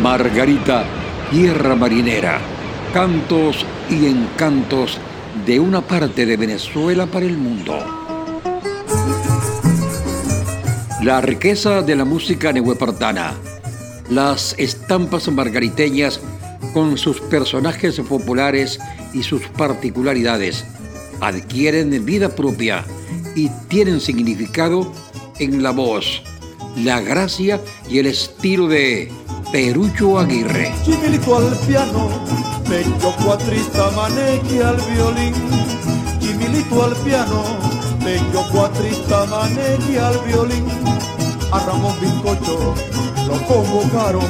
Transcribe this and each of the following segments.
Margarita, tierra marinera, cantos y encantos de una parte de Venezuela para el mundo. La riqueza de la música nehuepartana, las estampas margariteñas con sus personajes populares y sus particularidades, adquieren vida propia y tienen significado en la voz, la gracia y el estilo de Perucho Aguirre. Chimilito al piano, bello cuatrista maneque al violín. Chimilito al piano, bello cuatrista maneque al violín. A Ramón Bizcocho lo convocaron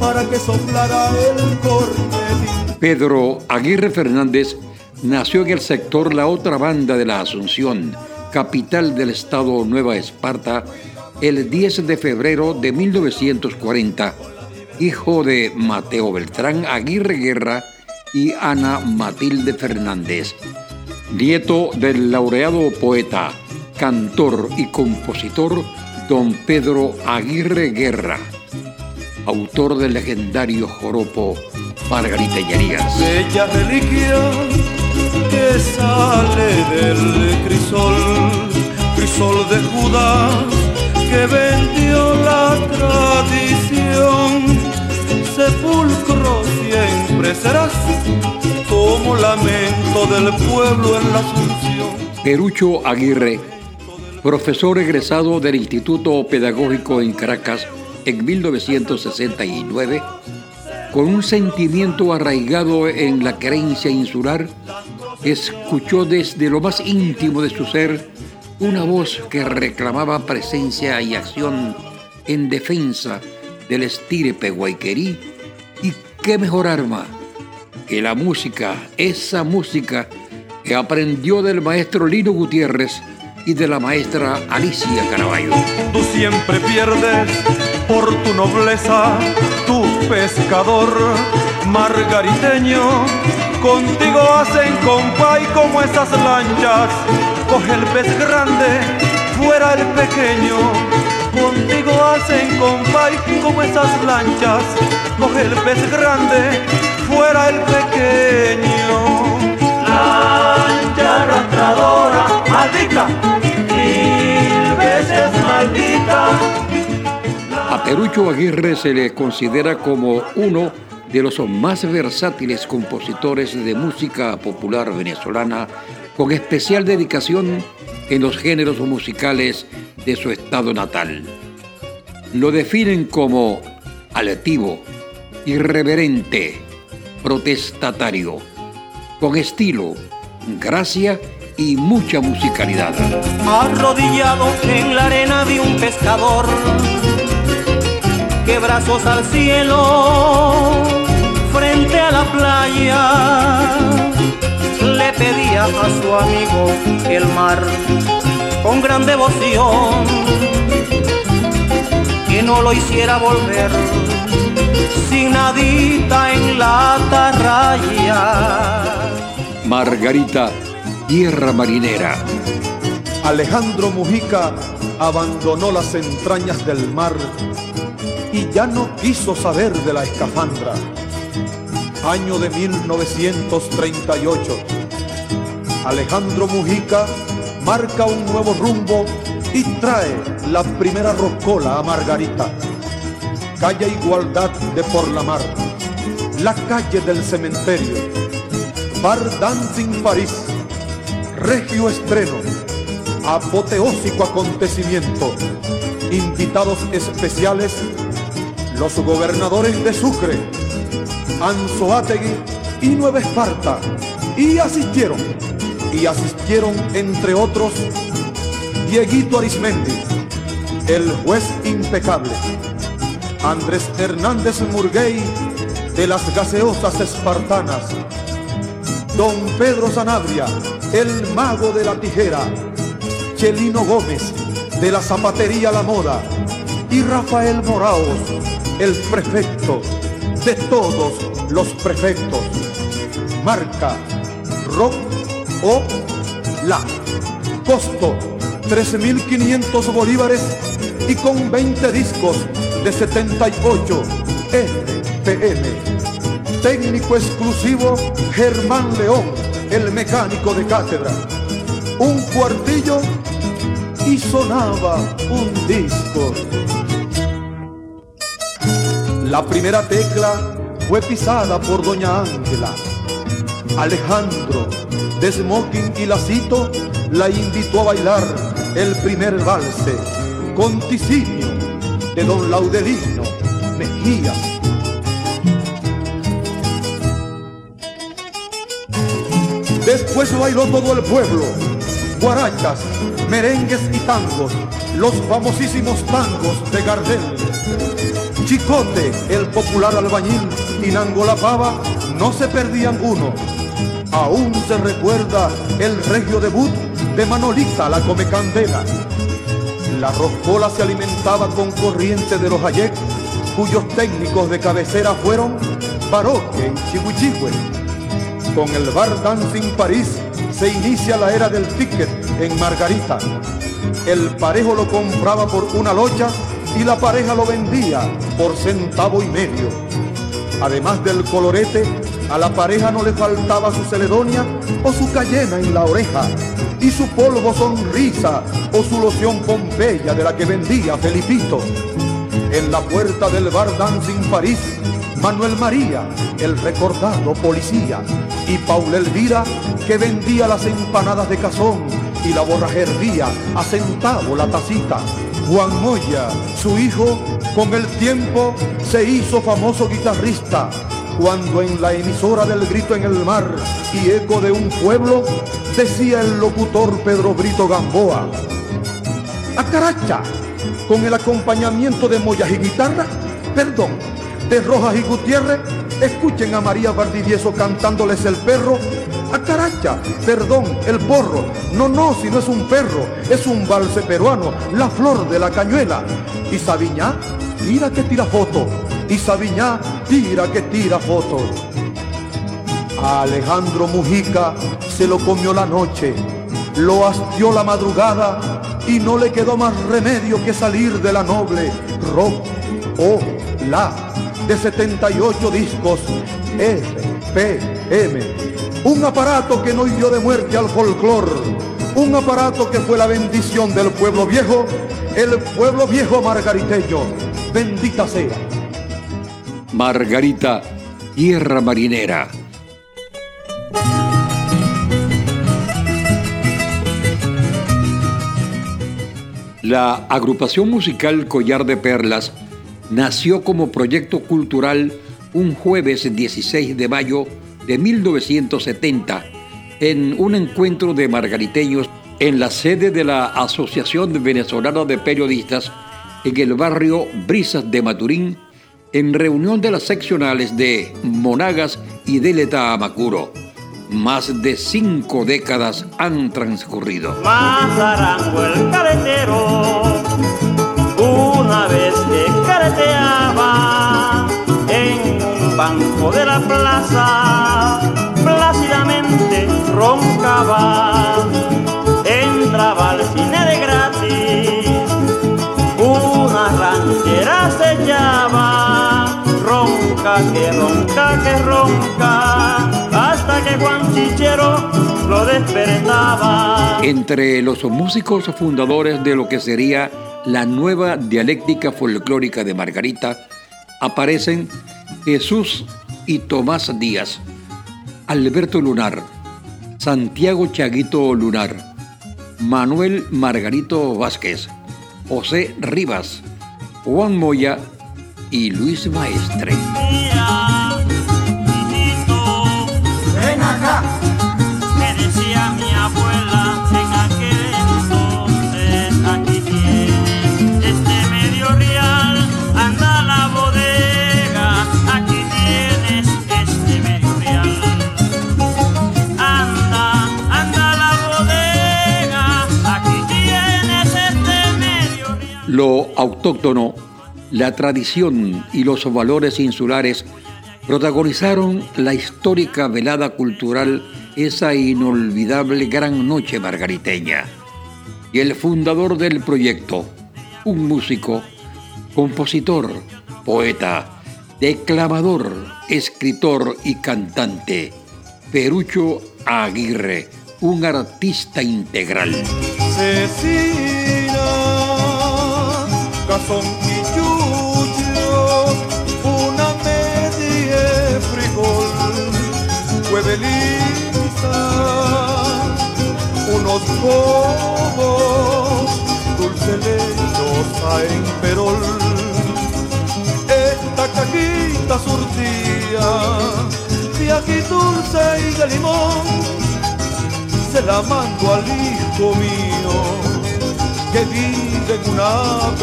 para que soplara el cornetín. Pedro Aguirre Fernández nació en el sector La Otra Banda de la Asunción, capital del estado Nueva Esparta, el 10 de febrero de 1940, hijo de Mateo Beltrán Aguirre Guerra y Ana Matilde Fernández, nieto del laureado poeta, cantor y compositor don Pedro Aguirre Guerra, autor del legendario joropo Margarita Llarías. Bella sale del crisol, crisol de Judas que vendió la tradición. Sepulcro siempre serás como lamento del pueblo en la Asunción. Perucho Aguirre, profesor egresado del Instituto Pedagógico en Caracas en 1969, con un sentimiento arraigado en la creencia insular, escuchó desde lo más íntimo de su ser una voz que reclamaba presencia y acción en defensa del estirpe guayquerí y qué mejor arma que la música, esa música que aprendió del maestro Lino Gutiérrez y de la maestra Alicia Caraballo. Tú siempre pierdes por tu nobleza, tu pescador margariteño. Contigo hacen compay como esas lanchas. Coge el pez grande, fuera el pequeño. Contigo hacen compay como esas lanchas. Coge el pez grande, fuera el pequeño. Lancha arrastradora, maldita, mil veces maldita. A Perucho Aguirre se le considera como uno de los más versátiles compositores de música popular venezolana, con especial dedicación en los géneros musicales de su estado natal. Lo definen como aletivo, irreverente, protestatario, con estilo, gracia y mucha musicalidad. Arrodillado en la arena de un pescador, que brazos al cielo, la playa, le pedía a su amigo el mar con gran devoción que no lo hiciera volver sin nadita en la atarraya. Margarita, tierra marinera. Alejandro Mujica abandonó las entrañas del mar y ya no quiso saber de la escafandra. Año de 1938. Alejandro Mujica marca un nuevo rumbo y trae la primera roscola a Margarita. Calle Igualdad de Por la Mar, la calle del cementerio, Bar Dancing París, Regio Estreno, apoteósico acontecimiento, invitados especiales, los gobernadores de Sucre, Anzoátegui y Nueva Esparta, y asistieron, y asistieron entre otros, Dieguito Arismendi, el juez impecable, Andrés Hernández Murguey, de las gaseosas espartanas, Don Pedro Sanabria, el mago de la tijera, Chelino Gómez, de la zapatería La Moda, y Rafael Moraos, el prefecto de todos los prefectos. Marca Rock o La. Costo 13.500 bolívares y con 20 discos de 78, RPM. Técnico exclusivo Germán León, el mecánico de cátedra. Un cuartillo y sonaba un disco. La primera tecla fue pisada por doña Ángela. Alejandro, de smoking y lacito, la invitó a bailar el primer valse con ticinio de don Laudelino Mejía. Después bailó todo el pueblo, guarachas, merengues y tangos, los famosísimos tangos de Gardel. Chicote, el popular albañil, y Nango la Pava no se perdían uno. Aún se recuerda el regio debut de Manolita la come candela. La roscola se alimentaba con corriente de los ayek, cuyos técnicos de cabecera fueron Baroque y Chihuichihue. Con el bar Dancing París se inicia la era del ticket en Margarita. El parejo lo compraba por una locha y la pareja lo vendía por centavo y medio. Además del colorete, a la pareja no le faltaba su celedonia o su cayena en la oreja y su polvo sonrisa o su loción Pompeya de la que vendía Felipito. En la puerta del bar Dancing París, Manuel María, el recordado policía, y Paula Elvira, que vendía las empanadas de cazón y la borrajería a centavo la tacita. Juan Moya, su hijo, con el tiempo se hizo famoso guitarrista, cuando en la emisora del grito en el mar y eco de un pueblo decía el locutor Pedro Brito Gamboa. A Caracha, con el acompañamiento de Moyas y guitarra, perdón, de Rojas y Gutiérrez, escuchen a María Valdivieso cantándoles el perro. A Caracha, perdón, el porro. No, no, si no es un perro, es un valse peruano, la flor de la cañuela. Y Sabiñá, tira que tira foto. Y Sabiñá, tira que tira foto. A Alejandro Mujica se lo comió la noche, lo hastió la madrugada y no le quedó más remedio que salir de la noble rock o la de 78 discos RPM. Un aparato que no hirió de muerte al folclor, un aparato que fue la bendición del pueblo viejo, el pueblo viejo margariteño. Bendita sea. Margarita, tierra marinera La agrupación musical Collar de Perlas nació como proyecto cultural un jueves 16 de mayo de 1970 en un encuentro de margariteños en la sede de la Asociación Venezolana de Periodistas en el barrio Brisas de Maturín, en reunión de las seccionales de Monagas y Deleta Amacuro. Más de cinco décadas han transcurrido. El caretero, una vez que careteaba en banco de la plaza, plácidamente roncaba, entraba al cine de gratis, una ranchera se llama, ronca que ronca que ronca que Juan Chichero lo despertaba. Entre los músicos fundadores de lo que sería la nueva dialéctica folclórica de Margarita aparecen Jesús y Tomás Díaz, Alberto Lunar, Santiago Chaguito Lunar, Manuel Margarito Vázquez, José Rivas, Juan Moya y Luis Maestre. Lo autóctono, la tradición y los valores insulares protagonizaron la histórica velada cultural esa inolvidable gran noche margariteña. Y el fundador del proyecto, un músico, compositor, poeta, declamador, escritor y cantante, Perucho Aguirre, un artista integral. Y yuyo, una media frijol, huevelita, unos bobos, dulce lechosa en perol cajita surtía de aquí dulce y de limón. Se la mando al hijo mío que vive una.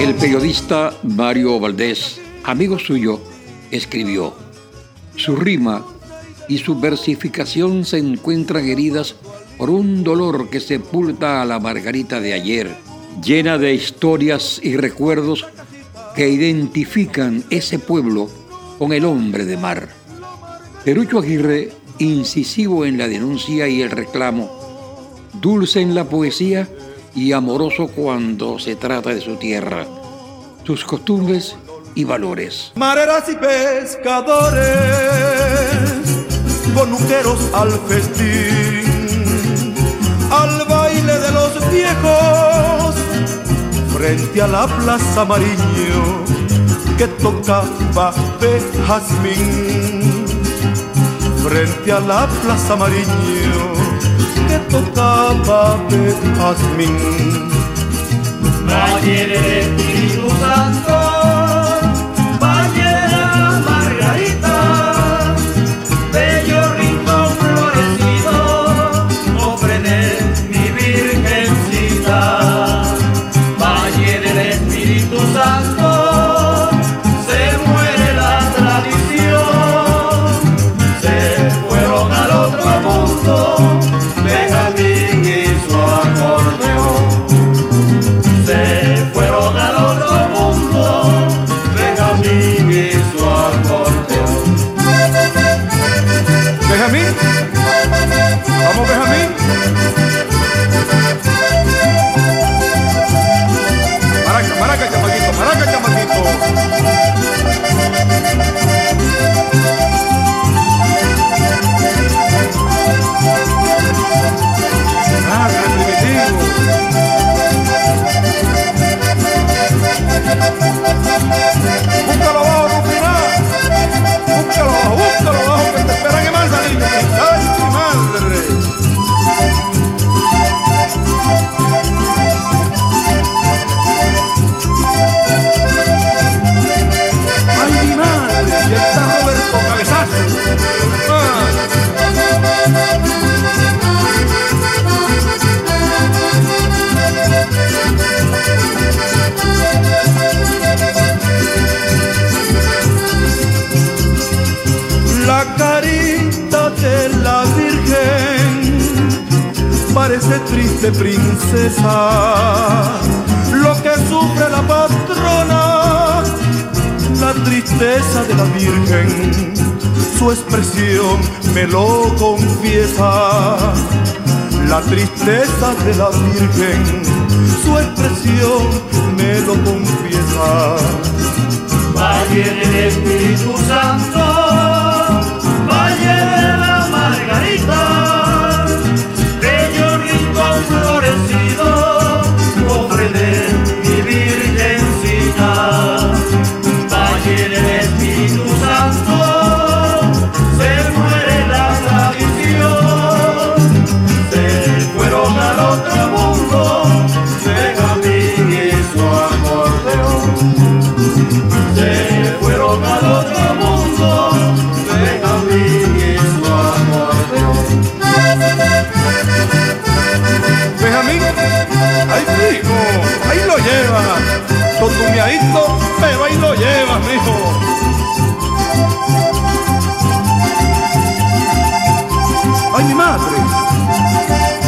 El periodista Mario Valdés, amigo suyo, escribió: Su rima y su versificación se encuentran heridas por un dolor que sepulta a la Margarita de ayer, llena de historias y recuerdos que identifican ese pueblo con el hombre de mar. Perucho Aguirre, incisivo en la denuncia y el reclamo, dulce en la poesía y amoroso cuando se trata de su tierra, sus costumbres y valores. Mareras y pescadores, conuqueros al festín, al baile de los viejos frente a la plaza Mariño que tocaba de jazmín. Frente a la plaza Mariño que tocaba de jazmín. Valle del triste princesa, lo que sufre la patrona, la tristeza de la Virgen, su expresión me lo confiesa. La tristeza de la Virgen, su expresión me lo confiesa. Valle del Espíritu Santo, florecido, ofrendé pero ahí lo llevas, mijo. Ay, mi madre,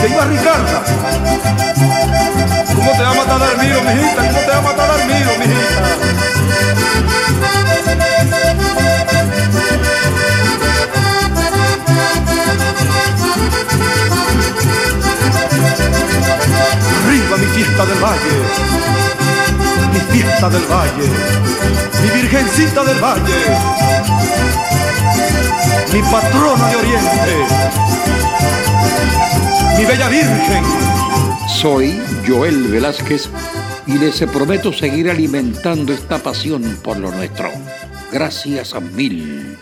que iba Ricarda. ¿Cómo te va a matar al mío, mijita? ¿Cómo te va a matar al mío, mijita? Arriba mi fiesta del valle mi del valle, vivir Virgencita del Valle, mi patrona de Oriente, mi bella Virgen. Soy Joel Velázquez y les prometo seguir alimentando esta pasión por lo nuestro. Gracias a mil.